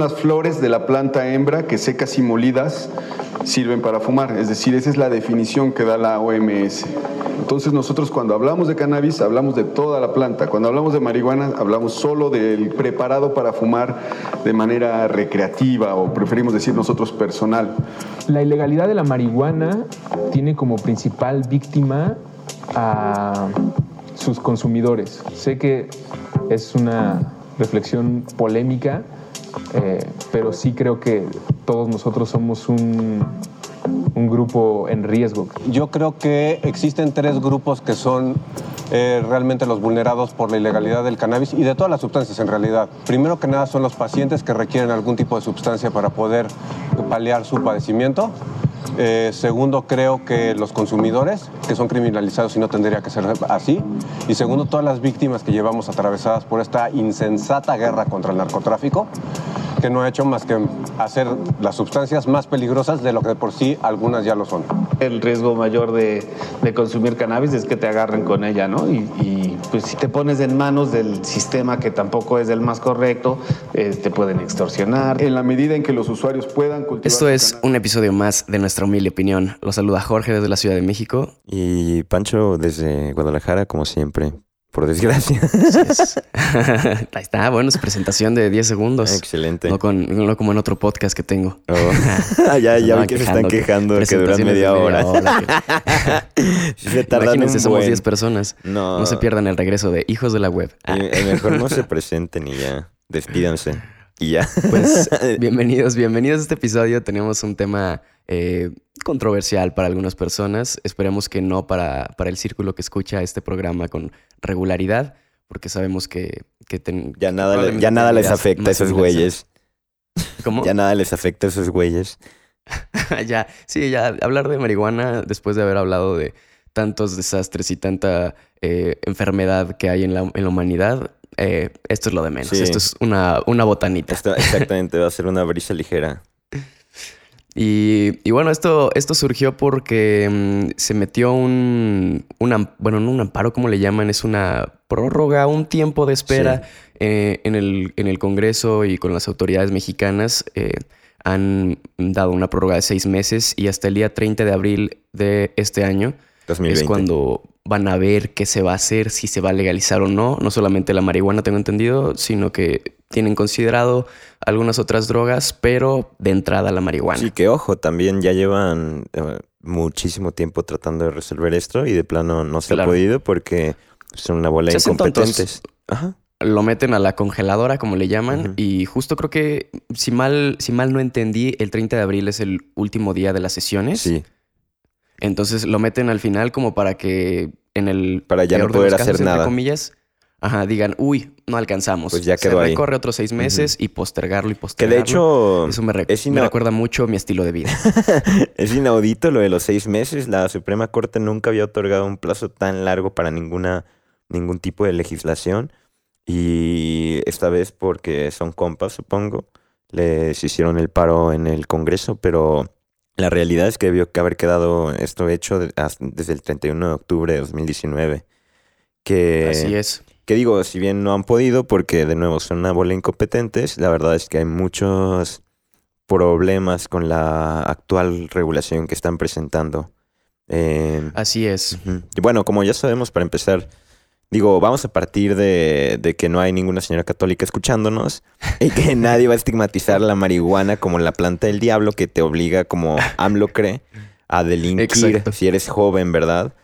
las flores de la planta hembra que secas y molidas sirven para fumar. Es decir, esa es la definición que da la OMS. Entonces nosotros cuando hablamos de cannabis hablamos de toda la planta. Cuando hablamos de marihuana hablamos solo del preparado para fumar de manera recreativa o preferimos decir nosotros personal. La ilegalidad de la marihuana tiene como principal víctima a sus consumidores. Sé que es una reflexión polémica, eh, pero sí creo que todos nosotros somos un, un grupo en riesgo. Yo creo que existen tres grupos que son eh, realmente los vulnerados por la ilegalidad del cannabis y de todas las sustancias en realidad. Primero que nada son los pacientes que requieren algún tipo de sustancia para poder paliar su padecimiento. Eh, segundo, creo que los consumidores, que son criminalizados y no tendría que ser así. Y segundo, todas las víctimas que llevamos atravesadas por esta insensata guerra contra el narcotráfico, que no ha hecho más que hacer las sustancias más peligrosas de lo que de por sí algunas ya lo son. El riesgo mayor de, de consumir cannabis es que te agarren con ella, ¿no? Y, y, pues si te pones en manos del sistema que tampoco es el más correcto, eh, te pueden extorsionar. En la medida en que los usuarios puedan cultivar... Esto es un episodio más de nuestra humilde opinión. Los saluda Jorge desde la Ciudad de México. Y Pancho desde Guadalajara, como siempre. Por desgracia. Ahí está, bueno, su presentación de 10 segundos. Excelente. No, con, no como en otro podcast que tengo. Oh. ya ya vi que se están quejando de que duran media hora. se tardan Imagínense, un somos 10 personas. No. no se pierdan el regreso de Hijos de la Web. Eh, mejor no se presenten y ya. Despídanse. Y ya. Pues bienvenidos, bienvenidos a este episodio. Tenemos un tema eh, controversial para algunas personas. Esperemos que no para, para el círculo que escucha este programa con regularidad, porque sabemos que... que ten, ya nada, le, ya nada les afecta a esos güeyes. ¿Cómo? Ya nada les afecta a esos güeyes. ya, sí, ya hablar de marihuana después de haber hablado de tantos desastres y tanta eh, enfermedad que hay en la, en la humanidad, eh, esto es lo de menos. Sí. Esto es una, una botanita. Exactamente, va a ser una brisa ligera. Y, y, bueno, esto, esto surgió porque um, se metió un, una, bueno, no un amparo, como le llaman, es una prórroga, un tiempo de espera sí. eh, en, el, en el Congreso y con las autoridades mexicanas. Eh, han dado una prórroga de seis meses y hasta el día 30 de abril de este año 2020. es cuando van a ver qué se va a hacer, si se va a legalizar o no. No solamente la marihuana, tengo entendido, sino que tienen considerado algunas otras drogas, pero de entrada la marihuana. Sí, que ojo, también ya llevan eh, muchísimo tiempo tratando de resolver esto y de plano no se claro. ha podido porque son una bola de incompetentes. Ajá. Lo meten a la congeladora, como le llaman, uh -huh. y justo creo que, si mal, si mal no entendí, el 30 de abril es el último día de las sesiones. Sí. Entonces lo meten al final como para que en el... Para ya no poder casos, hacer nada. comillas, Ajá, digan, uy, no alcanzamos. Pues ya quedó Se ahí. recorre otros seis meses uh -huh. y postergarlo y Que postergarlo. de hecho. Eso me, me recuerda mucho mi estilo de vida. es inaudito lo de los seis meses. La Suprema Corte nunca había otorgado un plazo tan largo para ninguna, ningún tipo de legislación. Y esta vez, porque son compas, supongo, les hicieron el paro en el Congreso, pero la realidad es que debió haber quedado esto hecho desde el 31 de octubre de 2019. Que, Así es. Que digo, si bien no han podido, porque de nuevo son una bola incompetentes, la verdad es que hay muchos problemas con la actual regulación que están presentando. Eh, Así es. Uh -huh. Bueno, como ya sabemos, para empezar, digo, vamos a partir de, de, que no hay ninguna señora católica escuchándonos y que nadie va a estigmatizar la marihuana como la planta del diablo que te obliga, como AMLO cree, a delinquir Exacto. si eres joven, ¿verdad?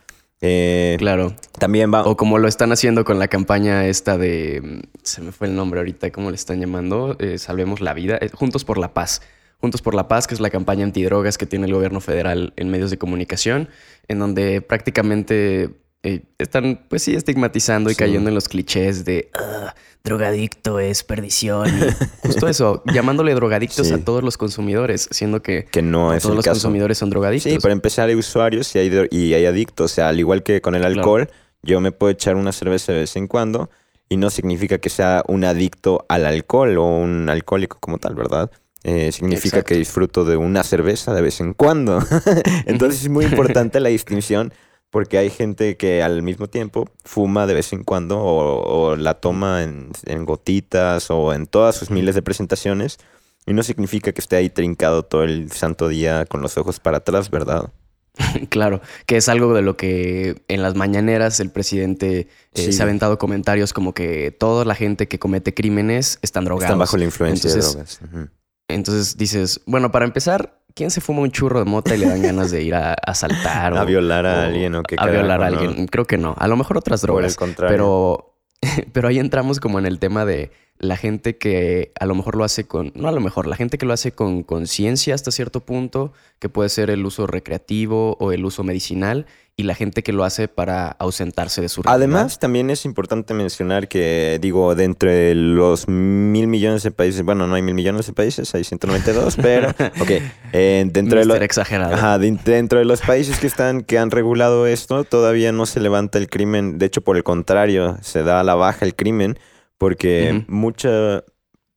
Eh, claro. También va. O como lo están haciendo con la campaña esta de. Se me fue el nombre ahorita, ¿cómo le están llamando? Eh, Salvemos la vida. Eh, Juntos por la Paz. Juntos por la Paz, que es la campaña antidrogas que tiene el gobierno federal en medios de comunicación, en donde prácticamente eh, están, pues sí, estigmatizando y Sí. cayendo en los clichés de "Ah, drogadicto es perdición. y justo eso, llamándole drogadictos Sí. a todos los consumidores, siendo que Que no es todos el los caso. consumidores son drogadictos. Sí, para empezar hay usuarios y hay, y hay adictos. O sea, al igual que con el alcohol, yo me puedo echar una cerveza de vez en cuando y no significa que sea un adicto al alcohol o un alcohólico como tal, ¿verdad? Eh, significa Exacto. que disfruto de una cerveza de vez en cuando. Entonces es muy importante la distinción porque hay gente que al mismo tiempo fuma de vez en cuando o, o la toma en, en gotitas o en todas sus miles de presentaciones y no significa que esté ahí trincado todo el santo día con los ojos para atrás, ¿verdad? Claro, que es algo de lo que en las mañaneras el presidente eh, Sí. se ha aventado comentarios como que toda la gente que comete crímenes están drogados. Están bajo la influencia Entonces, de drogas. Entonces dices, bueno, para empezar, ¿quién se fuma un churro de mota y le dan ganas de ir a a asaltar? A o- violar a o alguien o qué A violar a alguien. Creo que no. A lo mejor otras Por drogas. el contrario. Pero, pero ahí entramos como en el tema de la gente que a lo mejor lo hace con, no a lo mejor, la gente que lo hace con conciencia hasta cierto punto, que puede ser el uso recreativo o el uso medicinal, y la gente que lo hace para ausentarse de su realidad. Además, también es importante mencionar que, digo, de entre los mil millones de países, bueno, no hay mil millones de países, hay 192, pero, ok, eh, dentro de los... exagerado. Ajá, de- dentro de los países que están, que han regulado esto, todavía no se levanta el crimen. De hecho, por el contrario, se da a la baja el crimen, porque mucha,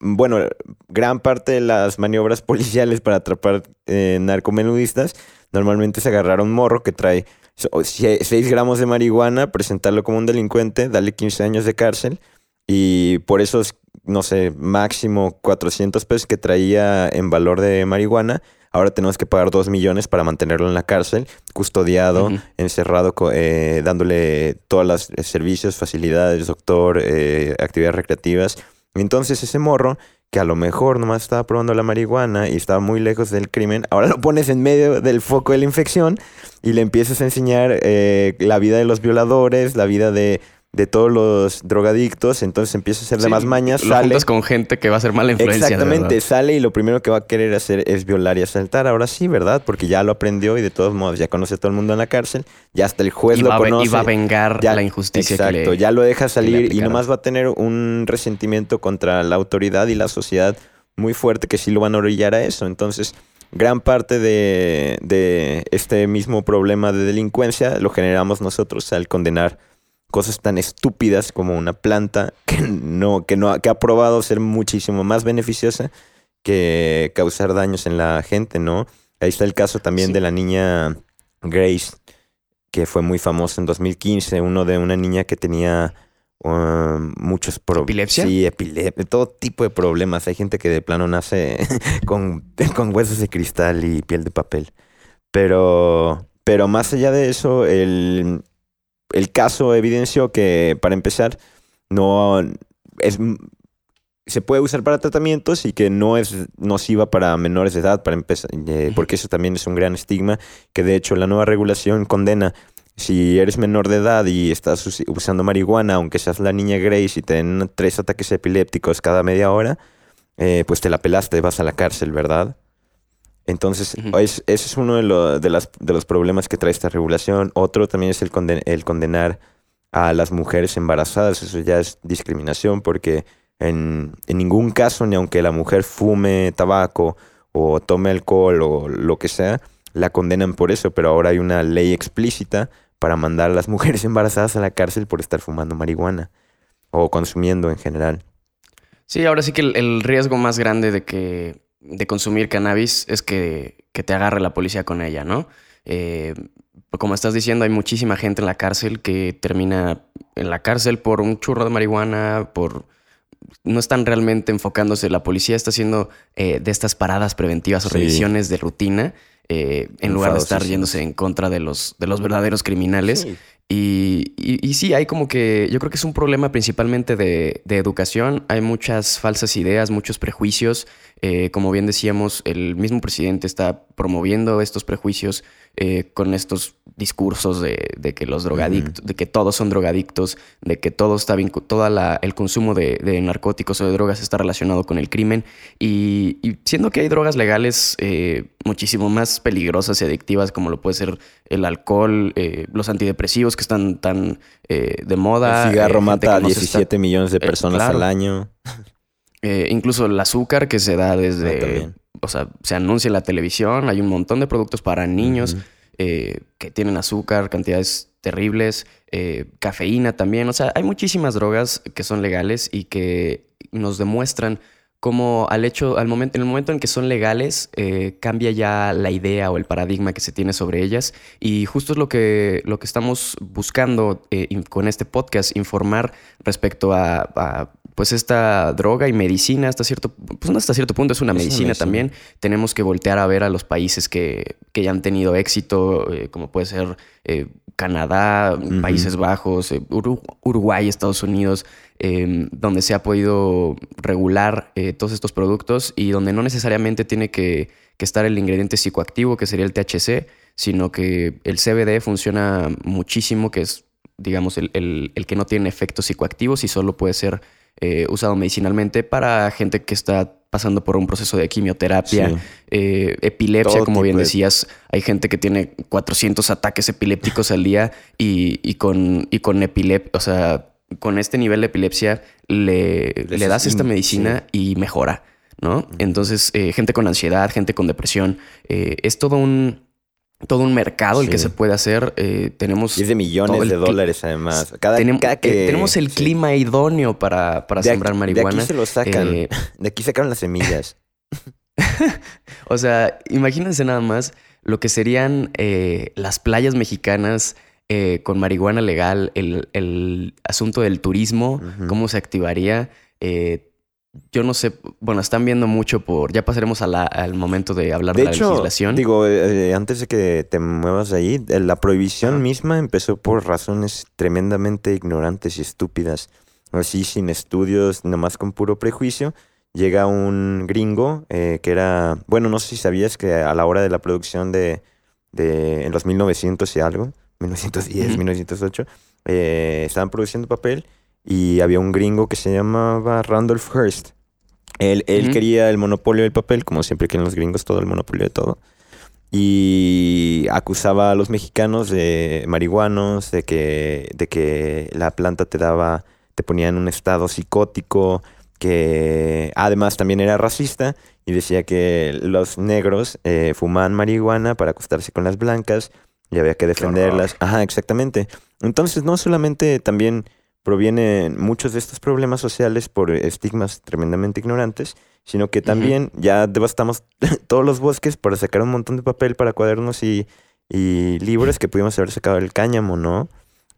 bueno, gran parte de las maniobras policiales para atrapar eh, narcomenudistas normalmente se agarraron un morro que trae 6 gramos de marihuana, presentarlo como un delincuente, darle 15 años de cárcel y por esos, no sé, máximo 400 pesos que traía en valor de marihuana, ahora tenemos que pagar 2 millones para mantenerlo en la cárcel, custodiado, encerrado, eh, dándole todos los servicios, facilidades, doctor, eh, actividades recreativas. Entonces ese morro, que a lo mejor nomás estaba probando la marihuana y estaba muy lejos del crimen, ahora lo pones en medio del foco de la infección y le empiezas a enseñar eh, la vida de los violadores, la vida de, de todos los drogadictos, entonces empieza a hacer de Sí, más mañas, Lo sale. con gente que va a ser mala influencia. Exactamente, sale y lo primero que va a querer hacer es violar y asaltar. Ahora sí, ¿verdad? Porque ya lo aprendió y de todos modos ya conoce a todo el mundo en la cárcel, ya hasta el juez y, lo va conoce. y va a vengar Ya- la injusticia Exacto, que le... ya lo deja salir y nomás va a tener un resentimiento contra la autoridad y la sociedad muy fuerte que sí lo van a orillar a eso. Entonces, gran parte de, de este mismo problema de delincuencia lo generamos nosotros al condenar cosas tan estúpidas como una planta que no, que no, que ha probado ser muchísimo más beneficiosa que causar daños en la gente, ¿no? Ahí está el caso también Sí. de la niña Grace, que fue muy famosa en 2015, uno de una niña que tenía um, muchos problemas. ¿Epilepsia? Sí, epilepsia, todo tipo de problemas. Hay gente que de plano nace con, con huesos de cristal y piel de papel. Pero, pero más allá de eso, el, el caso evidenció que, para empezar, no es se puede usar para tratamientos y que no es nociva para menores de edad, para empezar, eh, porque eso también es un gran estigma, que de hecho la nueva regulación condena si eres menor de edad y estás us- usando marihuana, aunque seas la niña Grace y te den tres ataques epilépticos cada media hora, eh, pues te la pelaste, vas a la cárcel, ¿verdad? Entonces, es- ese es uno de, lo- de las- de los problemas que trae esta regulación. Otro también es el, conden- el condenar a las mujeres embarazadas. Eso ya es discriminación porque en, en ningún caso, ni aunque la mujer fume tabaco o tome alcohol o lo que sea, la condenan por eso. Pero ahora hay una ley explícita para mandar a las mujeres embarazadas a la cárcel por estar fumando marihuana o consumiendo en general. Sí, ahora sí que el, el riesgo más grande de que de consumir cannabis es que, que te agarre la policía con ella, ¿no? Eh, como estás diciendo, hay muchísima gente en la cárcel que termina en la cárcel por un churro de marihuana, por no están realmente enfocándose. La policía está haciendo eh, de estas paradas preventivas o Sí. revisiones de rutina eh, en lugar de estar yéndose en contra de los, de los verdaderos criminales. Y, y- y sí, hay como que, yo creo que es un problema principalmente de, de educación. Hay muchas falsas ideas, muchos prejuicios. Eh, como bien decíamos, el mismo presidente está promoviendo estos prejuicios eh, con estos discursos de, de que los drogadictos, de que todos son drogadictos, de que todo está vincu- toda la, el consumo de, de narcóticos o de drogas está relacionado con el crimen. Y, y siendo que hay drogas legales eh, muchísimo más peligrosas y adictivas, como lo puede ser el alcohol, eh, los antidepresivos que están tan eh, de moda. El cigarro mata a que no se está- 17 millones de personas claro. al año. eh, incluso el azúcar que se da Ah, desde, también. O sea, se anuncia en la televisión, hay un montón de productos para niños eh, que tienen azúcar, cantidades terribles, eh, cafeína también, o sea, hay muchísimas drogas que son legales y que nos demuestran cómo al hecho, al momento, en el momento en que son legales, eh, cambia ya la idea o el paradigma que se tiene sobre ellas. Y justo es lo que, lo que estamos buscando eh, con este podcast, informar respecto a, a, pues esta droga y medicina hasta cierto, pues no hasta cierto punto, es una Es una medicina también. Tenemos que voltear a ver a los países que, que ya han tenido éxito, eh, como puede ser eh, Canadá. Países Bajos, eh, Uru- Uruguay, Estados Unidos, eh, donde se ha podido regular todos estos productos y donde no necesariamente tiene que, que estar el ingrediente psicoactivo, que sería el THC, sino que el CBD funciona muchísimo, que es, digamos, el, el- el que no tiene efectos psicoactivos y solo puede ser eh, usado medicinalmente para gente que está pasando por un proceso de quimioterapia, Sí. eh, epilepsia, Todo como bien de- decías. Hay gente que tiene 400 ataques epilépticos al día y, y con, y con epilep, o sea, con este nivel de epilepsia le, le das es esta in- medicina y mejora, ¿no? Entonces, eh, gente con ansiedad, gente con depresión, eh, es todo un, todo un mercado el que se puede hacer. Eh, tenemos Y es de millones de dólares además. Cada, Tenem- cada eh, que, tenemos el sí. clima idóneo para, para De aquí- sembrar De marihuana. aquí se lo sacan. Eh, De aquí sacaron las semillas. O sea, imagínense nada más lo que serían eh, las playas mexicanas eh, con marihuana legal, el, el asunto del turismo, cómo se activaría. Eh, yo no sé, bueno, están viendo mucho por, ya pasaremos a la- al momento de hablar de, De la legislación. digo, eh, antes de que te muevas de ahí, eh, la prohibición misma empezó por razones tremendamente ignorantes y estúpidas. Así, sin estudios, nomás con puro prejuicio, llega un gringo eh, que era, bueno, no sé si sabías que a la hora de la producción de, de en los 1900 y algo, 1910, Ujú. 1908, eh, estaban produciendo papel y había un gringo que se llamaba Randolph Hearst. Él, él quería el monopolio del papel, como siempre quieren los gringos, todo el monopolio de todo. Y acusaba a los mexicanos de marihuanos, de que, de que la planta te daba, te ponía en un estado psicótico, que además también era racista y decía que los negros eh, fumaban marihuana para acostarse con las blancas y había que defenderlas. Ajá, exactamente. Entonces no solamente también provienen muchos de estos problemas sociales por estigmas tremendamente ignorantes, sino que también ya devastamos todos los bosques para sacar un montón de papel para cuadernos y, y libros que pudimos haber sacado del cáñamo, ¿no?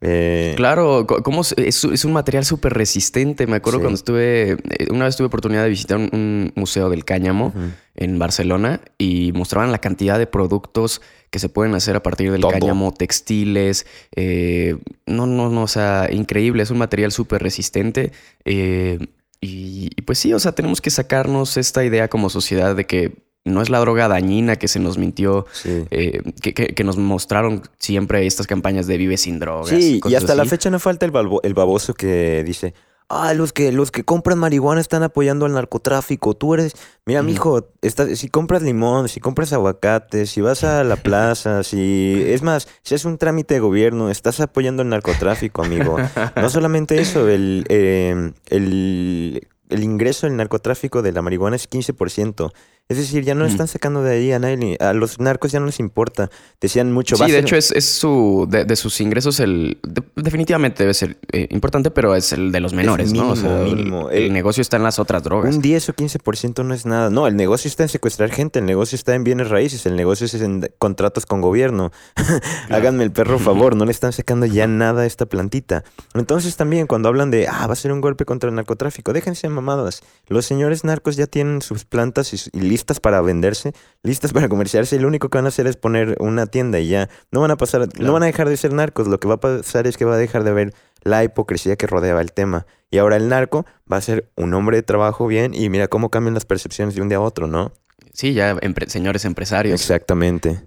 Eh, Claro, ¿cómo es, es un material súper resistente. Me acuerdo Sí. cuando estuve, eh, una vez tuve oportunidad de visitar un, un museo del cáñamo en Barcelona y mostraban la cantidad de productos que se pueden hacer a partir del Todo. cáñamo, textiles. eh, no, no, no, o sea, increíble. Es un material súper resistente. eh, y, y pues sí, o sea, tenemos que sacarnos esta idea como sociedad de que no es la droga dañina que se nos mintió, Sí. eh, que, que- que nos mostraron siempre estas campañas de vive sin drogas. Sí, y hasta la fecha no falta el, baboso que dice, ah, los que, los que compran marihuana están apoyando al narcotráfico. Tú eres, mira, mijo, si compras limón, si compras aguacate, si vas a la plaza, si, es más, si es un trámite de gobierno, estás apoyando el narcotráfico, amigo. No solamente eso, el, eh, el, el ingreso del narcotráfico de la marihuana es 15%. Es decir, ya no Ujú. están sacando de ahí a nadie, a los narcos ya no les importa. Decían mucho, Sí, de hecho es, es su de, de sus ingresos el de- definitivamente debe ser eh, importante, pero es el de los menores, ¿no? O sea, mínimo, el- mínimo. El, El- negocio está en las otras drogas. Un 10 o 15% no es nada. No, el negocio está en secuestrar gente, el negocio está en bienes raíces, el negocio es en contratos con gobierno. Háganme el perro favor, no le están sacando ya nada a esta plantita. Entonces también cuando hablan de, ah, va a ser un golpe contra el narcotráfico, déjense mamadas. Los señores narcos ya tienen sus plantas y, y listas para venderse, listas para comerciarse, y lo único que van a hacer es poner una tienda y ya. No van a pasar, no van a dejar de ser narcos, lo que va a pasar es que va a dejar de haber la hipocresía que rodeaba el tema. Y ahora el narco va a ser un hombre de trabajo bien y mira cómo cambian las percepciones de un día a otro, ¿no? sí, ya señores empresarios. Exactamente.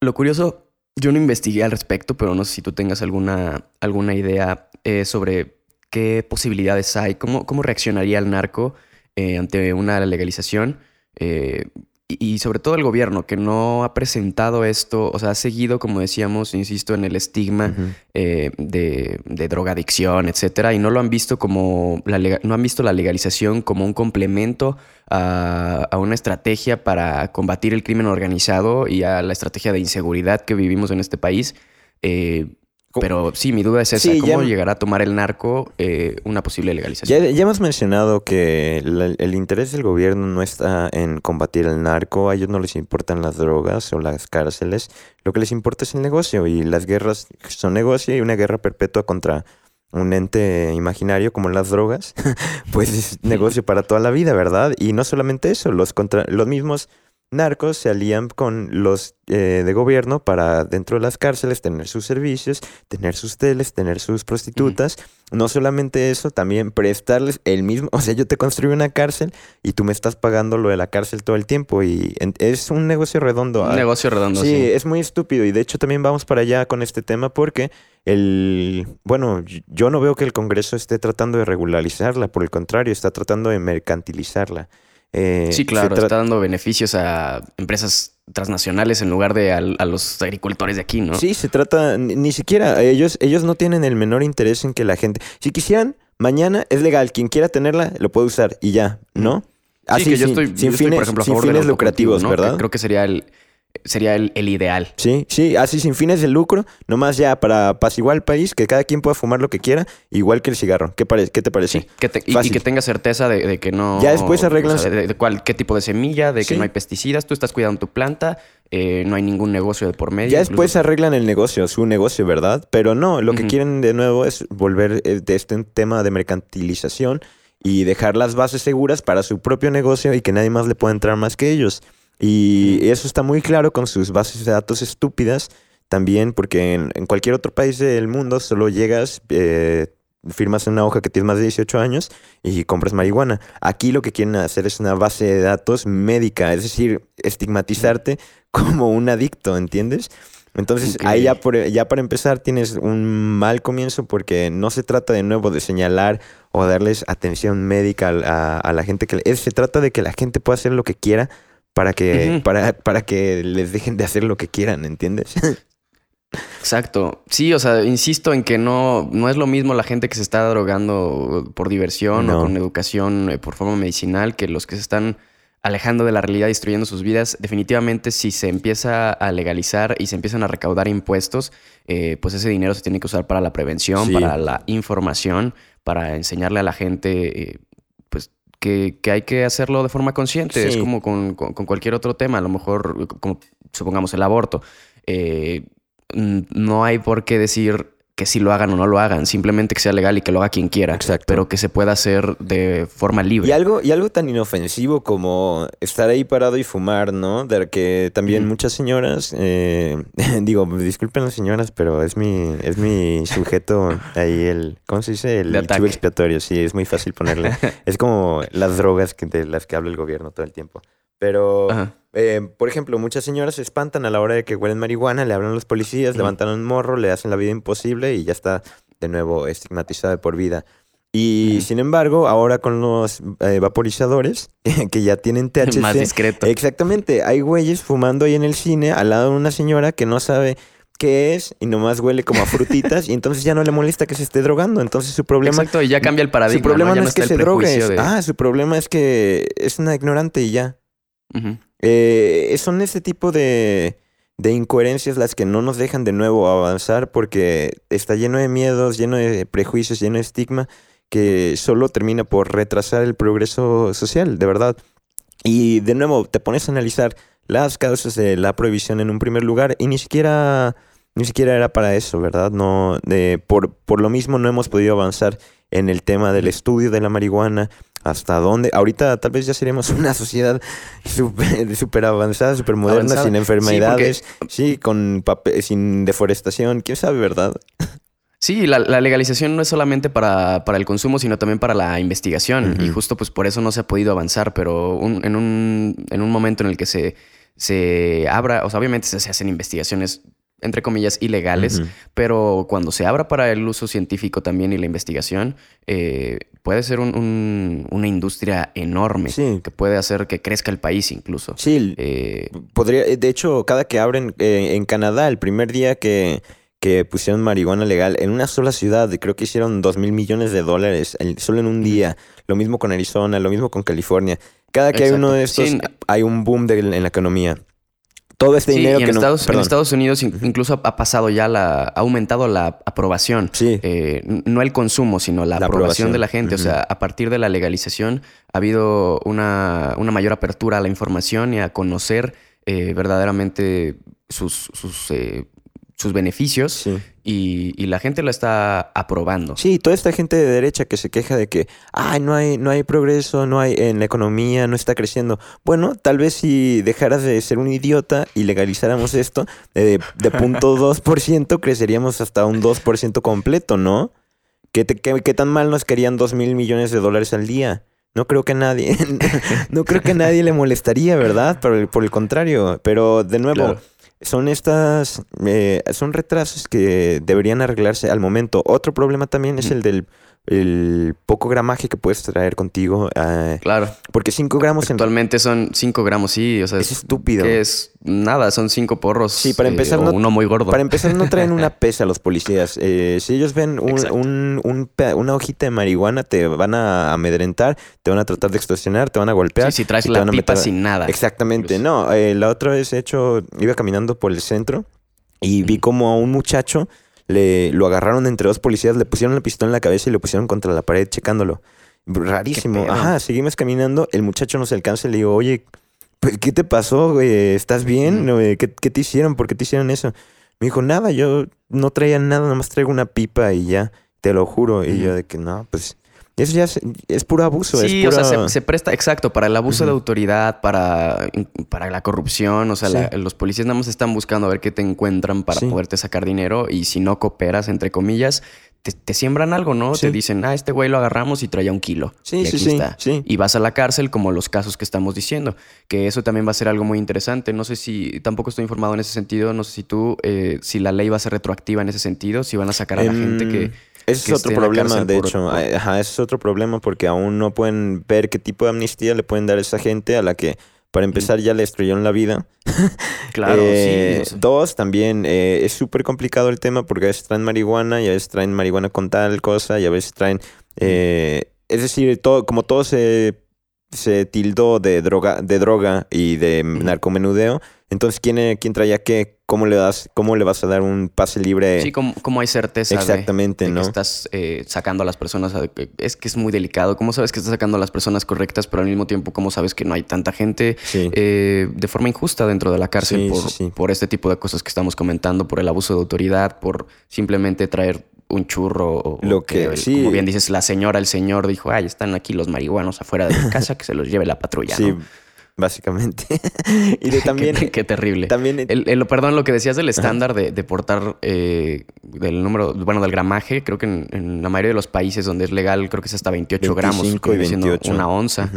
Lo curioso, yo no investigué al respecto, pero no sé si tú tengas alguna, alguna idea eh, sobre qué posibilidades hay, cómo, cómo reaccionaría el narco eh, ante una legalización. Eh, y sobre todo el gobierno, que no ha presentado esto, o sea, ha seguido, como decíamos, insisto, en el estigma eh, de, de, drogadicción, etcétera, y no lo han visto como, la, no han visto la legalización como un complemento a, una estrategia para combatir el crimen organizado y a la estrategia de inseguridad que vivimos en este país. Eh, pero sí, mi duda es esa. ¿Cómo llegará a tomar el narco eh, una posible legalización? Ya, hemos mencionado que el interés del gobierno no está en combatir el narco. A ellos no les importan las drogas o las cárceles. Lo que les importa es el negocio. Y las guerras son negocio y una guerra perpetua contra un ente imaginario como las drogas, pues es negocio para toda la vida, ¿verdad? Y no solamente eso, los, contra los mismos narcos se alían con los eh, de gobierno para dentro de las cárceles tener sus servicios, tener sus teles, tener sus prostitutas. No solamente eso, también prestarles el mismo, o sea, yo te construyo una cárcel y tú me estás pagando lo de la cárcel todo el tiempo y es un negocio redondo. Un ah, negocio redondo, sí. Sí, es muy estúpido y de hecho también vamos para allá con este tema porque el, bueno, yo no veo que el Congreso esté tratando de regularizarla, por el contrario, está tratando de mercantilizarla. Eh, sí, claro, está dando beneficios a empresas transnacionales en lugar de a, los agricultores de aquí, ¿no? Sí, se trata, ni, siquiera, ellos, ellos no tienen el menor interés en que la gente, si quisieran, mañana es legal, quien quiera tenerla lo puede usar y ya, ¿no? Así, sí, que yo estoy, sin fines, por ejemplo, sin fines lucrativos, ¿verdad? creo que sería el, sería el, ideal. Sí, sí, así sin fines de lucro, nomás ya para apaciguar el país, que cada quien pueda fumar lo que quiera, igual que el cigarro. ¿Qué, qué te parece? Sí, que y, que tenga certeza de, que no... Ya después arreglan... de, cuál, qué tipo de semilla, de que no hay pesticidas, tú estás cuidando tu planta, eh, no hay ningún negocio de por medio. Ya después arreglan el negocio, su negocio, ¿verdad? Pero no, lo que quieren de nuevo es volver eh, de este tema de mercantilización y dejar las bases seguras para su propio negocio y que nadie más le pueda entrar más que ellos. Y eso está muy claro con sus bases de datos estúpidas también, porque en, cualquier otro país del mundo solo llegas, eh, firmas una hoja que tienes más de 18 años y compras marihuana. Aquí lo que quieren hacer es una base de datos médica, es decir, estigmatizarte como un adicto, ¿entiendes? Entonces, ahí ya, por, ya para empezar tienes un mal comienzo porque no se trata de nuevo de señalar o darles atención médica a, a la gente que... Es, se trata de que la gente pueda hacer lo que quiera para que, para, para que les dejen de hacer lo que quieran, ¿entiendes? Exacto. Sí, o sea, insisto en que no, no es lo mismo la gente que se está drogando por diversión o con educación eh, por forma medicinal que los que se están alejando de la realidad, destruyendo sus vidas. Definitivamente, si se empieza a legalizar y se empiezan a recaudar impuestos, eh, pues ese dinero se tiene que usar para la prevención, para la información, para enseñarle a la gente eh, que, hay que hacerlo de forma consciente. Es como con, cualquier otro tema, a lo mejor, como supongamos el aborto. Eh, no hay por qué decir que si lo hagan o no lo hagan, simplemente que sea legal y que lo haga quien quiera, Exacto. pero que se pueda hacer de forma libre. Y algo, y algo tan inofensivo como estar ahí parado y fumar, ¿no? De que también muchas señoras, eh, digo, disculpen las señoras, pero es mi, es mi sujeto ahí el, ¿cómo se dice? El, chivo expiatorio, sí, es muy fácil ponerle. es como las drogas que, de las que habla el gobierno todo el tiempo. Pero, eh, por ejemplo, muchas señoras se espantan a la hora de que huelen marihuana, le hablan a los policías, levantan un morro, le hacen la vida imposible y ya está de nuevo estigmatizada por vida. Y sin embargo, ahora con los eh, vaporizadores que ya tienen THC. Más discreto. Exactamente. Hay güeyes fumando ahí en el cine al lado de una señora que no sabe qué es y nomás huele como a frutitas y entonces ya no le molesta que se esté drogando. Entonces su problema... Exacto, y ya cambia el paradigma. Su problema no, es que se drogue. Ah, su problema es que es una ignorante y ya. Eh, son ese tipo de, de incoherencias las que no nos dejan de nuevo avanzar porque está lleno de miedos, lleno de prejuicios, lleno de estigma que solo termina por retrasar el progreso social, de verdad. Y de nuevo, te pones a analizar las causas de la prohibición en un primer lugar y ni siquiera, ni siquiera era para eso, ¿verdad? No, por, por lo mismo no hemos podido avanzar en el tema del estudio de la marihuana, hasta dónde. Ahorita tal vez ya seremos una sociedad súper avanzada, súper moderna, sin enfermedades, sí, con sin deforestación, quién sabe, ¿verdad? Sí, la, la legalización no es solamente para, para, el consumo, sino también para la investigación. Y justo pues por eso no se ha podido avanzar, pero en, un, en un momento en el que se, se abra, o sea, obviamente se, hacen investigaciones entre comillas, ilegales, pero cuando se abra para el uso científico también y la investigación, eh, puede ser un, una industria enorme que puede hacer que crezca el país incluso. Sí, eh, podría, de hecho, cada que abren eh, en Canadá, el primer día que, que pusieron marihuana legal en una sola ciudad, creo que hicieron dos mil millones de dólares solo en un día. Lo mismo con Arizona, lo mismo con California. Cada que hay uno de estos, hay un boom en la economía todo este dinero que en Estados, En Estados Unidos incluso ha pasado ya la... Ha aumentado la aprobación. Sí. Eh, no el consumo, sino la, aprobación, de la gente. O sea, a partir de la legalización ha habido una, una mayor apertura a la información y a conocer eh, verdaderamente sus, sus eh, sus beneficios y, la gente lo está aprobando. Sí, toda esta gente de derecha que se queja de que, ay, no hay, no hay progreso, no hay en la economía, no está creciendo. Bueno, tal vez si dejaras de ser un idiota y legalizáramos esto, de, de punto 2%, creceríamos hasta un 2% completo, ¿no? ¿Qué, ¿Qué, tan mal nos querían 2 mil millones de dólares al día? No creo que nadie, no creo que nadie le molestaría, ¿verdad? Por el, por el contrario, pero de nuevo son estas, eh, son retrasos que deberían arreglarse al momento. Otro problema también es el del el poco gramaje que puedes traer contigo. Ah, claro. Porque 5 gramos... Actualmente son 5 gramos, sí. O sea, es, estúpido. es nada, son 5 porros. Sí, para empezar... Eh, no, uno muy gordo. Para empezar no traen una pesa los policías. Eh, si ellos ven un, un, una hojita de marihuana, te van a amedrentar, te van a tratar de extorsionar, te van a golpear. Sí, si traes la pipa sin nada. Exactamente. No, eh, la otra vez, hecho, iba caminando por el centro y vi como a un muchacho le, lo agarraron entre dos policías, le pusieron la pistola en la cabeza y lo pusieron contra la pared checándolo. Rarísimo. Ajá, seguimos caminando, el muchacho nos alcanza y le digo, oye, pues, ¿qué te pasó, güey? ¿Estás bien? ¿Qué, ¿Qué, te hicieron? ¿Por qué te hicieron eso? Me dijo, nada, yo no traía nada, nada más traigo una pipa y ya, te lo juro. Y yo de que no, pues eso ya es, puro abuso. Sí, o sea, se, presta, exacto, para el abuso de autoridad, para, para la corrupción. O sea, los policías nada más están buscando a ver qué te encuentran para poderte sacar dinero y si no cooperas, entre comillas, te, siembran algo, ¿no? Te dicen, ah, este güey lo agarramos y traía un kilo. Sí, y aquí sí, está. Y vas a la cárcel como los casos que estamos diciendo. Que eso también va a ser algo muy interesante. No sé si, tampoco estoy informado en ese sentido. No sé si tú, eh, si la ley va a ser retroactiva en ese sentido, si van a sacar a la gente que em, ese es otro problema, de hecho. Ajá, ese es otro problema porque aún no pueden ver qué tipo de amnistía le pueden dar a esa gente a la que, para empezar, ya le destruyeron la vida. Claro, eh, Dos, también eh, es súper complicado el tema porque a veces traen marihuana y a veces traen marihuana con tal cosa y a veces traen... Eh, es decir, todo, como todo se, se tildó de droga, de droga y de narcomenudeo, entonces, ¿quién, quién traía qué? ¿Cómo le, das, ¿Cómo le vas a dar un pase libre? Sí, ¿cómo, hay certeza Exactamente, ¿no? que estás eh, sacando a las personas? es que es muy delicado. ¿Cómo sabes que estás sacando a las personas correctas, pero al mismo tiempo, cómo sabes que no hay tanta gente eh, de forma injusta dentro de la cárcel por, por este tipo de cosas que estamos comentando, por el abuso de autoridad, por simplemente traer un churro o, lo que, como bien dices la señora el señor dijo ay están aquí los marihuanos afuera de mi casa que se los lleve la patrulla sí básicamente. y de también. qué, terrible. También. El, perdón, lo que decías del estándar de, portar eh, del número, bueno, del gramaje, creo que en, la mayoría de los países donde es legal, creo que es hasta 28 gramos. y 28. Una onza.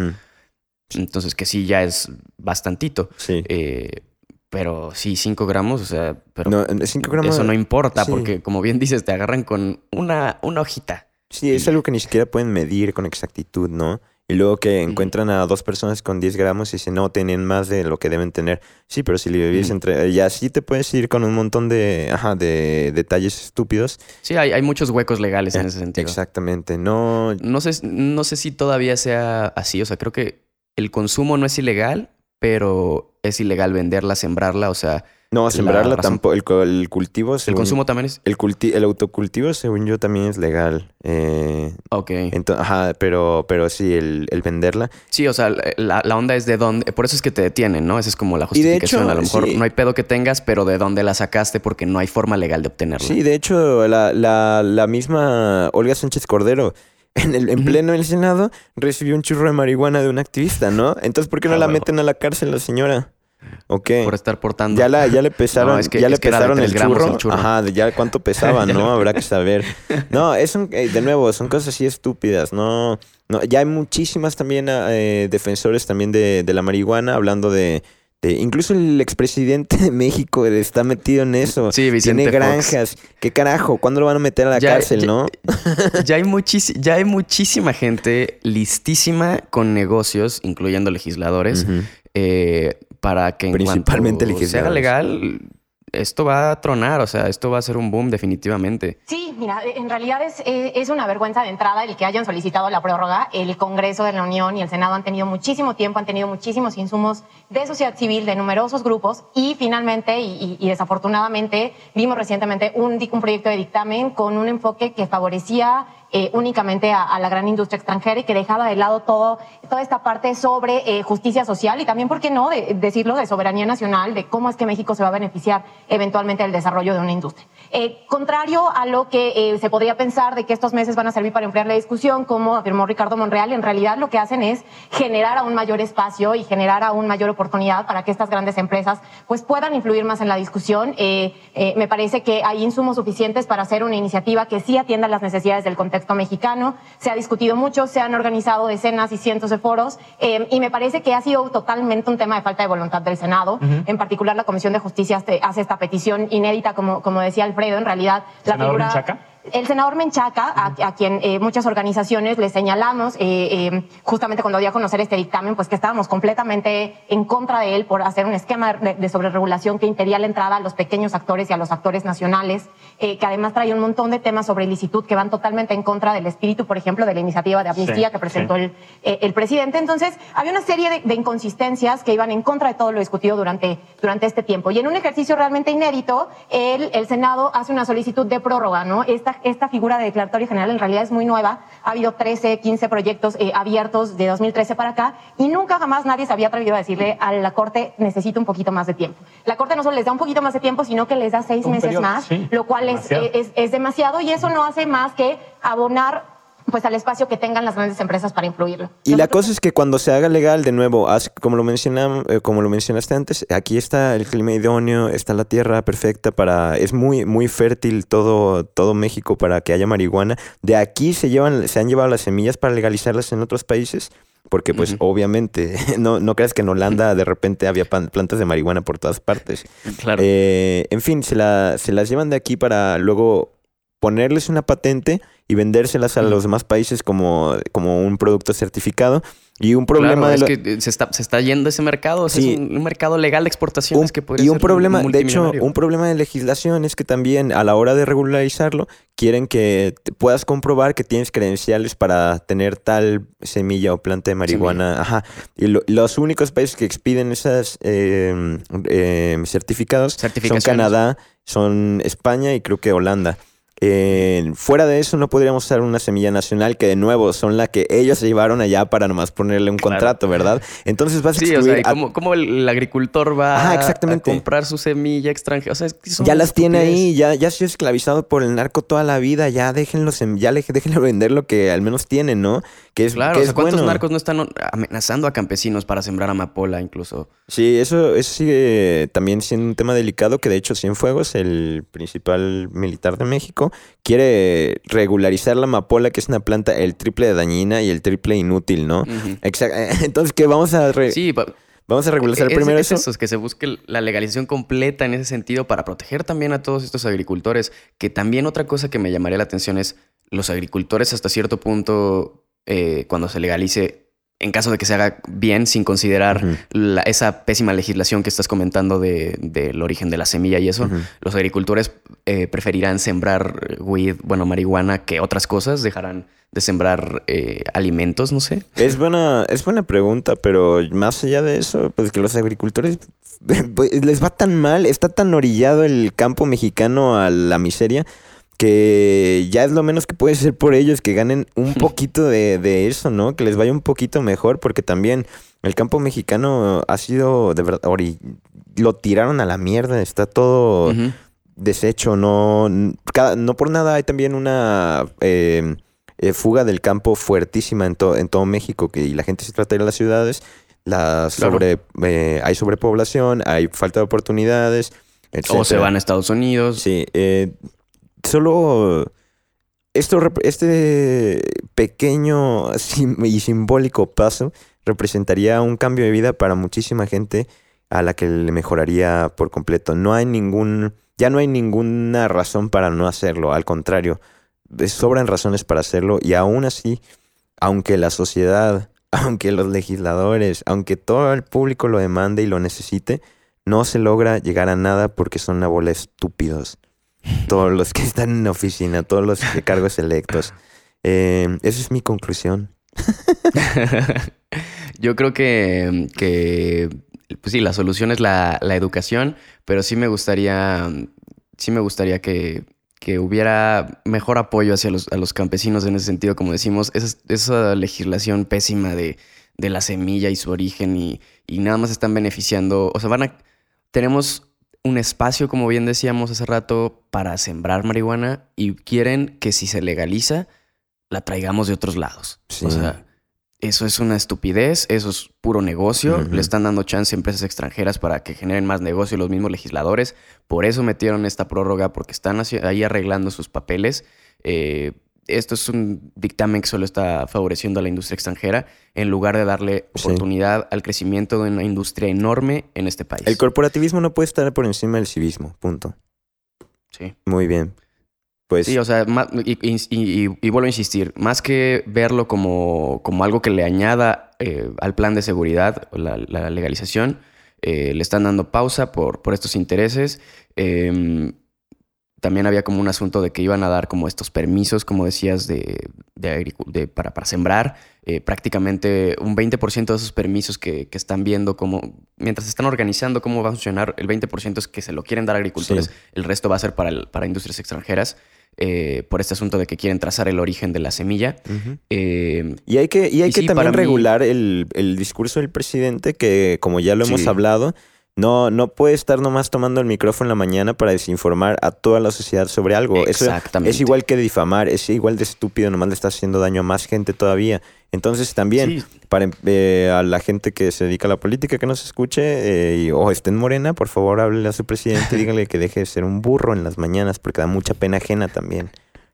Entonces, que sí, ya es bastantito. Sí. Eh, pero sí, 5 gramos, o sea, pero no, gramos, eso no importa, porque como bien dices, te agarran con una, una hojita. Sí, es algo que ni siquiera pueden medir con exactitud, ¿no? Y luego que encuentran a dos personas con 10 gramos y dicen, no, tienen más de lo que deben tener. Sí, pero si le vivís entre... Y así te puedes ir con un montón de, ajá, de detalles estúpidos. Sí, hay, hay muchos huecos legales en eh, ese sentido. Exactamente. No... No sé, no sé si todavía sea así. O sea, creo que el consumo no es ilegal, pero es ilegal venderla, sembrarla. O sea, no, sembrarla tampoco. El, cultivo. el consumo también es. El, el autocultivo, según yo, también es legal. Eh, ok. ajá, pero, pero sí, el, venderla. Sí, o sea, la, onda es de dónde. Por eso es que te detienen, ¿no? Esa es como la justificación. a lo mejor no hay pedo que tengas, pero de dónde la sacaste porque no hay forma legal de obtenerla. Sí, de hecho, la, la, la misma Olga Sánchez Cordero. En, el, en pleno el Senado recibió un churro de marihuana de un activista, ¿no? Entonces, ¿por qué no ah, la meten a la cárcel la señora? ¿O qué? por estar portando. Ya, la, ya le pesaron, No, es que- ya le pesaron el 3 gramos churro. el churro. Ajá, de ya cuánto pesaba, ¿no? Habrá que saber. No, es un- eh, de nuevo, son cosas así estúpidas, ¿no? no ya hay muchísimas también eh, defensores también de, de la marihuana, hablando de, de- Incluso el expresidente de México está metido en eso. Sí, Vicente Tiene Fox. granjas. ¿Qué carajo? ¿Cuándo lo van a meter a la Ya- cárcel, ya- no? ya, hay ya hay muchísima gente listísima con negocios, incluyendo legisladores, eh, para que en Principalmente cuanto se haga legisladores. legal, esto va a tronar, o sea, esto va a ser un boom definitivamente. Sí, mira, en realidad es, eh, es una vergüenza de entrada el que hayan solicitado la prórroga. El Congreso de la Unión y el Senado han tenido muchísimo tiempo, han tenido muchísimos insumos de sociedad civil, de numerosos grupos y finalmente y, y- y desafortunadamente vimos recientemente un, un proyecto de dictamen con un enfoque que favorecía eh, únicamente a, a la gran industria extranjera y que dejaba de lado todo, toda esta parte sobre eh, justicia social y también, ¿por qué no?, de, decirlo, de soberanía nacional, de cómo es que México se va a beneficiar eventualmente del desarrollo de una industria. Eh, contrario a lo que eh, se podría pensar de que estos meses van a servir para enfriar la discusión, como afirmó Ricardo Monreal, en realidad lo que hacen es generar aún mayor espacio y generar aún mayor oportunidad para que estas grandes empresas pues puedan influir más en la discusión. Eh, me parece que hay insumos suficientes para hacer una iniciativa que sí atienda las necesidades del contexto mexicano. Se ha discutido mucho, se han organizado decenas y cientos de foros y me parece que ha sido totalmente un tema de falta de voluntad del Senado. En particular, la Comisión de Justicia hace, esta petición inédita, como, como decía Alfredo, en realidad la ¿Senador figura... Menchaca? El senador Menchaca, a, a quien eh, muchas organizaciones le señalamos, eh, eh, justamente cuando dio a conocer este dictamen, pues que estábamos completamente en contra de él por hacer un esquema de, de sobreregulación que impedía la entrada a los pequeños actores y a los actores nacionales, eh, que además trae un montón de temas sobre ilicitud que van totalmente en contra del espíritu, por ejemplo, de la iniciativa de amnistía Sí, que presentó sí. el, eh, el presidente. Entonces, había una serie de, de inconsistencias que iban en contra de todo lo discutido durante, durante este tiempo. Y en un ejercicio realmente inédito, el, el Senado hace una solicitud de prórroga, ¿no? Esta, esta figura de declaratorio general en realidad es muy nueva. Ha habido 13, 15 proyectos eh, abiertos de 2013 para acá y nunca jamás nadie se había atrevido a decirle a la Corte necesito un poquito más de tiempo. La Corte no solo les da un poquito más de tiempo, sino que les da seis Un meses periodo, más, sí, lo cual demasiado. eh, es, es demasiado y eso no hace más que abonar pues al espacio que tengan las grandes empresas para influirlo. Y la cosa es que cuando se haga legal, de nuevo, como lo, eh, como lo mencionaste antes, aquí está el clima idóneo, está la tierra perfecta para... Es muy, muy fértil todo, todo México para que haya marihuana. De aquí se, llevan, se han llevado las semillas para legalizarlas en otros países. Porque, pues, obviamente, no, no creas que en Holanda de repente había plantas de marihuana por todas partes. Claro. Eh, en fin, se, la- se las llevan de aquí para luego ponerles una patente y vendérselas a los demás países como, como un producto certificado. Y un Claro, problema es que eh, se está, se está yendo ese mercado, o sea, Sí. es un, un mercado legal de exportaciones un- que podría y un ser problema, de hecho, un problema de legislación es que también a la hora de regularizarlo quieren que puedas comprobar que tienes credenciales para tener tal semilla o planta de marihuana. Ajá. Y lo- los únicos países que expiden esos certificados son. Canadá, son España y creo que Holanda. Eh, fuera de eso no podríamos usar una semilla nacional que de nuevo son la que ellos se llevaron allá para nomás ponerle un Claro. contrato, ¿verdad? Entonces vas a Sí, o sea, ¿y a- ¿cómo, cómo el, el agricultor va Ajá, a- exactamente. a comprar su semilla extranjera? O sea, es que son ya las tiene ahí, ya, ya ha sido esclavizado por el narco toda la vida, ya déjenlos en- ya le- déjenlo vender lo que al menos tienen, ¿no? Que es, Claro, que o es sea, ¿cuántos bueno. narcos no están amenazando a campesinos para sembrar amapola incluso? Sí, eso, eso sigue también siendo un tema delicado que de hecho Cienfuegos, el principal militar de México, quiere regularizar la amapola, que es una planta el triple de dañina y el triple inútil, ¿no? Exacto. Entonces, ¿qué vamos a re- Sí, pa- vamos a regularizar es, primero es eso? es que se busque la legalización completa en ese sentido para proteger también a todos estos agricultores. Que también otra cosa que me llamaría la atención es los agricultores hasta cierto punto, eh, cuando se legalice, en caso de que se haga bien, sin considerar la- esa pésima legislación que estás comentando de- del origen de la semilla y eso, los agricultores eh, preferirán sembrar weed, bueno, marihuana que otras cosas, dejarán de sembrar eh, alimentos, no sé. Es buena, es buena pregunta, pero más allá de eso, pues que los agricultores pues, les va tan mal, está tan orillado el campo mexicano a la miseria que ya es lo menos que puede ser por ellos que ganen un poquito de, de eso, ¿no? Que les vaya un poquito mejor, porque también el campo mexicano ha sido de verdad, lo tiraron a la mierda, está todo. Deshecho, no, cada- no por nada hay también una eh, eh, fuga del campo fuertísima en, to- en todo México, que y la gente se trata de ir a las ciudades. La sobre, eh, hay sobrepoblación, hay falta de oportunidades, etc. O se van a Estados Unidos. Sí, eh, solo esto, este pequeño y simbólico paso representaría un cambio de vida para muchísima gente a la que le mejoraría por completo. No hay ningún, ya no hay ninguna razón para no hacerlo, al contrario, sobran razones para hacerlo y aún así, aunque la sociedad, aunque los legisladores, aunque todo el público lo demande y lo necesite, no se logra llegar a nada porque son una bola estúpidos. Todos los que están en la oficina, todos los cargos electos. Eh, esa es mi conclusión. Yo creo que, que, pues sí, la solución es la, la educación, pero sí me gustaría, sí me gustaría que, que hubiera mejor apoyo hacia los, a los campesinos en ese sentido, como decimos, esa, esa legislación pésima de, de la semilla y su origen y, y nada más están beneficiando, o sea, van a, tenemos un espacio, como bien decíamos hace rato, para sembrar marihuana y quieren que si se legaliza, la traigamos de otros lados. Sí. O sea, eso es una estupidez, eso es puro negocio. Le están dando chance a empresas extranjeras para que generen más negocio los mismos legisladores. Por eso metieron esta prórroga, porque están ahí arreglando sus papeles. Eh, esto es un dictamen que solo está favoreciendo a la industria extranjera en lugar de darle Sí. oportunidad al crecimiento de una industria enorme en este país. El corporativismo no puede estar por encima del civismo. Punto. Sí. Muy bien. Pues Sí, o sea, ma- y, y- y- y vuelvo a insistir, más que verlo como, como algo que le añada eh, al plan de seguridad, la, la legalización, eh, le están dando pausa por, por estos intereses. Em, también había como un asunto de que iban a dar como estos permisos, como decías, de, de de- para, para sembrar. Eh, prácticamente un 20% de esos permisos que, que están viendo cómo, mientras están organizando cómo va a funcionar, el 20% es que se lo quieren dar a agricultores, Sí. el resto va a ser para, el- para industrias extranjeras, eh, por este asunto de que quieren trazar el origen de la semilla. Eh, Y hay que, y hay Y que sí, también mí- regular el, el discurso del presidente, que como ya lo hemos Sí. hablado, no, no puede estar nomás tomando el micrófono en la mañana para desinformar a toda la sociedad sobre algo. Eso Exactamente. es igual que difamar, es igual de estúpido, nomás le está haciendo daño a más gente todavía. Entonces también, Sí. para eh, a la gente que se dedica a la política que nos escuche eh, o esté en Morena, por favor háblele a su presidente, dígale que deje de ser un burro en las mañanas, porque da mucha pena ajena también.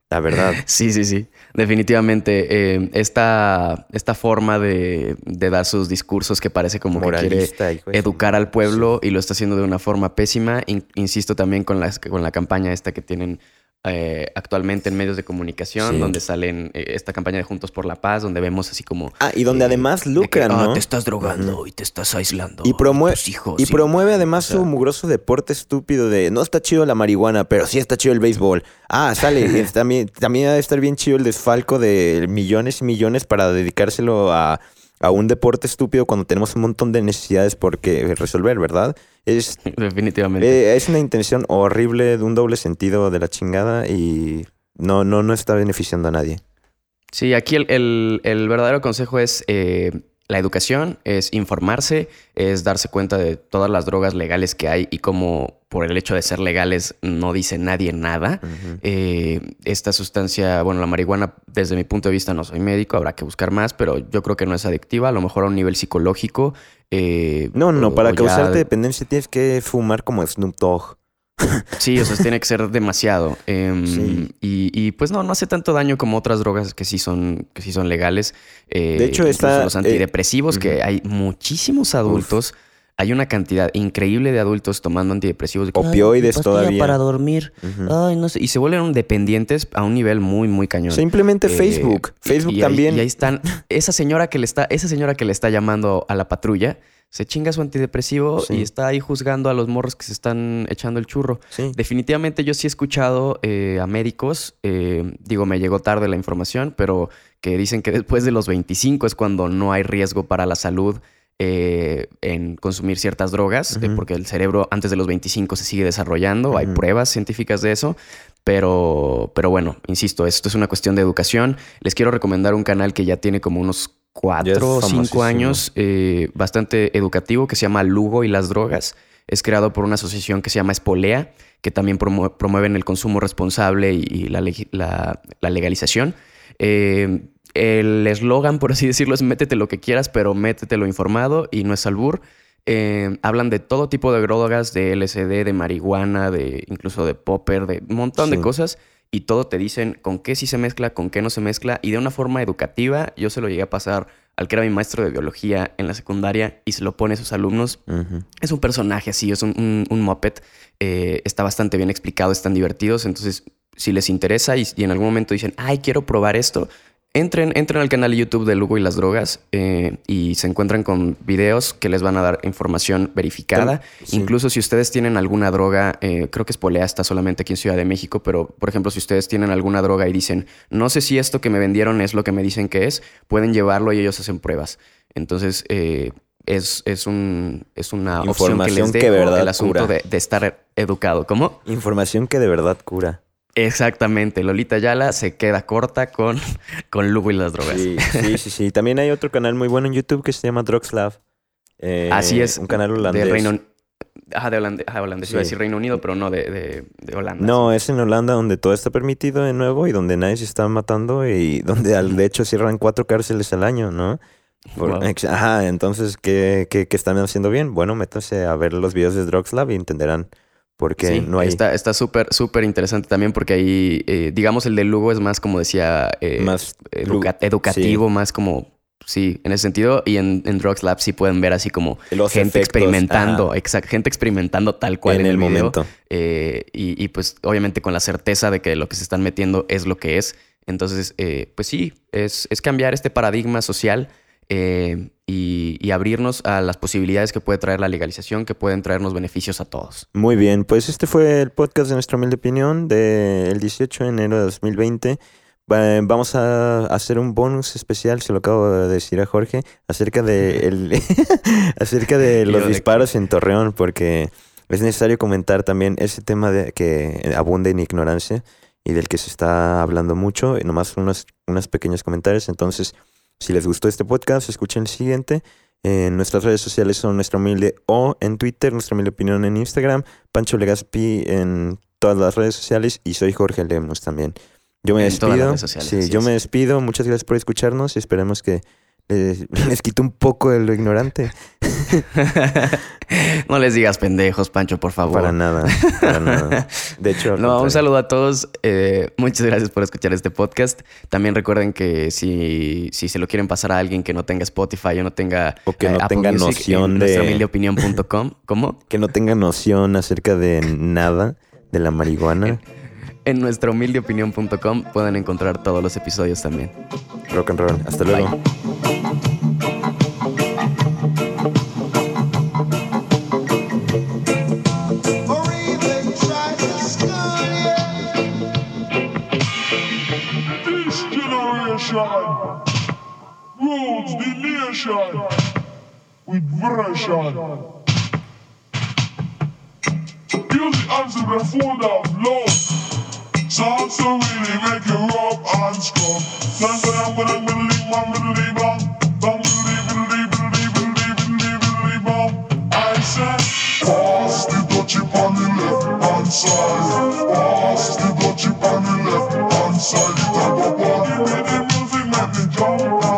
La verdad. Sí, sí, sí. Definitivamente. eh, esta, esta forma de, de dar sus discursos que parece como que quiere Moralista, de su- educar al pueblo y lo está haciendo de una forma pésima. In- insisto también con, las, con la campaña esta que tienen eh, actualmente en medios de comunicación, Sí. donde salen eh, esta campaña de Juntos por la Paz, donde vemos así como... Ah, y donde eh, además que, lucran, "Ah, ¿no? te estás drogando y te estás aislando. Y, promue- tus hijos", y promueve además o sea- su mugroso deporte estúpido de no está chido la marihuana, pero sí está chido el béisbol. Ah, sale. también, también ha de estar bien chido el desfalco de millones y millones para dedicárselo a, a un deporte estúpido cuando tenemos un montón de necesidades por que resolver, ¿verdad? Es, Definitivamente. eh, es una intención horrible de un doble sentido de la chingada y no, no, no está beneficiando a nadie. Sí, aquí el, el- el verdadero consejo es eh, la educación, es informarse, es darse cuenta de todas las drogas legales que hay y cómo por el hecho de ser legales no dice nadie nada. Eh, esta sustancia, bueno, la marihuana, desde mi punto de vista, no soy médico, habrá que buscar más, pero yo creo que no es adictiva, a lo mejor a un nivel psicológico. eh, No, no, o- para o ya- causarte dependencia tienes que fumar como Snoop Dogg. Sí, o sea, tiene que ser demasiado. Em, Sí. y, y, pues no, no hace tanto daño como otras drogas que sí son, que sí son legales. Eh, De hecho, incluso está, los eh, antidepresivos, que hay muchísimos adultos. Hay una cantidad increíble de adultos tomando antidepresivos. de que, "Ay, Opioides todavía". para dormir. Ay, no sé. Y se vuelven dependientes a un nivel muy, muy cañón. Simplemente Eh, Facebook. Facebook y también. y ahí están. Esa señora que le está, esa señora que le está llamando a la patrulla, se chinga su antidepresivo Sí. y está ahí juzgando a los morros que se están echando el churro. Sí. Definitivamente yo sí he escuchado eh, a médicos, eh, digo, me llegó tarde la información, pero que dicen que después de los 25 es cuando no hay riesgo para la salud eh, en consumir ciertas drogas, eh, porque el cerebro antes de los 25 se sigue desarrollando, hay pruebas científicas de eso, pero, pero bueno, insisto, esto es una cuestión de educación. Les quiero recomendar un canal que ya tiene como unos cuatro o cinco años, eh, bastante educativo, que se llama Lugo y las drogas. Es creado por una asociación que se llama Espolea, que también promu- promueven el consumo responsable y, y la, legi- la- la legalización. Eh, el eslogan, por así decirlo, es métete lo que quieras, pero métetelo informado y no es albur. Eh, hablan de todo tipo de drogas, de LSD, de marihuana, de incluso de popper, de un montón de cosas. Y todo te dicen con qué sí se mezcla, con qué no se mezcla. Y de una forma educativa, yo se lo llegué a pasar al que era mi maestro de biología en la secundaria y se lo pone a sus alumnos. Ujú. Es un personaje así, es un, un, un moped. eh, está bastante bien explicado, están divertidos. Entonces, si les interesa y, y en algún momento dicen, ay, quiero probar esto, entren, entren al canal de YouTube de Lugo y las drogas eh, y se encuentran con videos que les van a dar información verificada. Sí. Incluso si ustedes tienen alguna droga, eh, creo que Espolea está solamente aquí en Ciudad de México, pero por ejemplo, si ustedes tienen alguna droga y dicen, no sé si esto que me vendieron es lo que me dicen que es, pueden llevarlo y ellos hacen pruebas. Entonces, eh, es, es, un, es una opción que les que verdad el asunto de estar educado. ¿Cómo? Información que de verdad cura. Exactamente. Lolita Yala se queda corta con, con Lugo y las drogas. Sí, sí, sí, sí. También hay otro canal muy bueno en YouTube que se llama Drugslab. Eh, Así es. Un canal holandés. De Reino Ajá, de holandés. Ajá, holandés. Iba a Sí. decir Reino Unido, pero no de, de, de Holanda. No, es en Holanda donde todo está permitido de nuevo y donde nadie se está matando y donde al, de hecho cierran cuatro cárceles al año, ¿no? Por- Wow. ex- Ajá, entonces, ¿qué, qué, qué están haciendo bien? Bueno, métanse a ver los videos de Drugslab y entenderán por qué Sí, no hay Está está súper, súper interesante también porque ahí, eh, digamos, el de Lugo es más, como decía, eh, más... educa- educativo, más como, sí, en ese sentido. Y en, en Drugs Lab sí pueden ver así como Los gente efectos, experimentando, ajá, exacto, gente experimentando tal cual en el video. momento. Eh, y, y, pues obviamente con la certeza de que lo que se están metiendo es lo que es. Entonces, eh, pues sí, es, es cambiar este paradigma social eh, y, y abrirnos a las posibilidades que puede traer la legalización, que pueden traernos beneficios a todos. Muy bien, pues este fue el podcast de nuestra humilde opinión del 18 de enero de 2020. Va- Vamos a hacer un bonus especial, se lo acabo de decir a Jorge, acerca de, el- acerca de los de disparos en Torreón, porque es necesario comentar también ese tema de que abunda en ignorancia y del que se está hablando mucho, y nomás unos, unos pequeños comentarios. Entonces, si les gustó este podcast, escuchen el siguiente. En nuestras redes sociales son Nuestra Humilde O en Twitter, Nuestra Humilde Opinión en Instagram, Pancho Legaspi en todas las redes sociales y soy Jorge Lemos también. Yo me En despido. sociales, sí, yo es. me despido. Muchas gracias por escucharnos y esperemos que les, les quite un poco de lo ignorante. no les digas pendejos, Pancho, por favor. Para nada, para nada. De hecho, No, un saludo a todos. eh, muchas gracias por escuchar este podcast. También recuerden que si, si se lo quieren pasar a alguien que no tenga Spotify o no tenga O que eh, no Apple tenga Music, noción de-. ¿Cómo? que no tenga noción acerca de nada de la marihuana. En nuestrahumildeopinión.com pueden encontrar todos los episodios también. Rock and roll. Hasta luego. Music answer the food of love. Sounds to really make you rock and scrub. Then when I'm gonna middle leave, my middle leave, bang, bang, middle leave, middle leave, middle leave, leave, leave. I said, pass the dutchie on the left hand side. Pass the dutchie on the left hand side. Give me the music, make me jump.